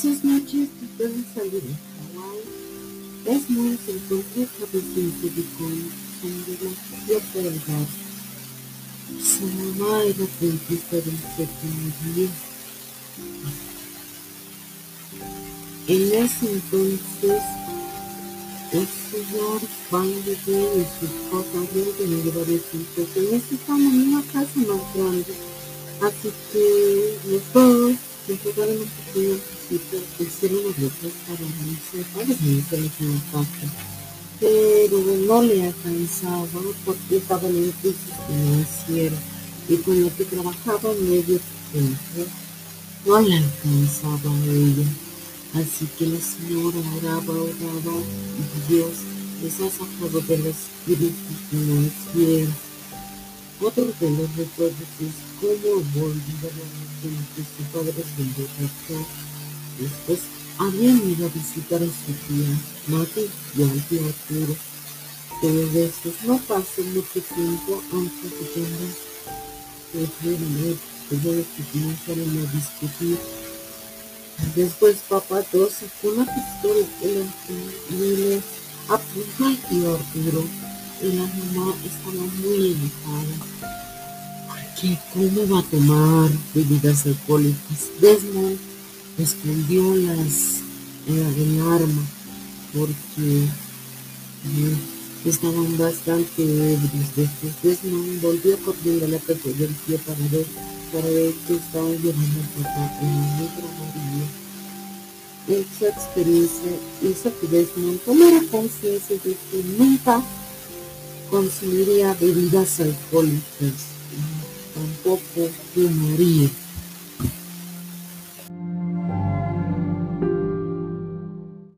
esas noches de salir de Hawái, Desmond se encontró cabeciente con Chandela cierta del bar. Su mamá era dentista del séptimo día. En ese entonces, el señor Van de y su esposa habían tenido varios hijos. En este en una casa más grande, así que los dos se enfocaron un pequeño anticipo, hicieron los letras para irse en la casa. Pero no le alcanzaba porque estaba en una crisis financiera y con lo que trabajaba medio tiempo no le alcanzaba a ella. Así que la señora oraba, oraba y Dios les ha sacado de las crisis financieras. Otro de los recuerdos es cómo volvió a la que su padre se. Después habían ido a visitar a su tía, Mati y al tío Arturo. Pero de estos no pasó mucho tiempo antes de que que ya que comenzaron a discutir Después papá se sacó una pistola y le apuntó al tío Arturo y la mamá estaba muy enojada. Porque cómo va a tomar bebidas alcohólicas. Desmond escondió las eh, el arma porque eh, estaban bastante ebrios. Después Desmond volvió corriendo a la tío para ver para ver que estaba llevando a papá en la negra María. Esa experiencia hizo que Desmond tomara conciencia de que nunca consumiría bebidas alcohólicas, tampoco fumaría.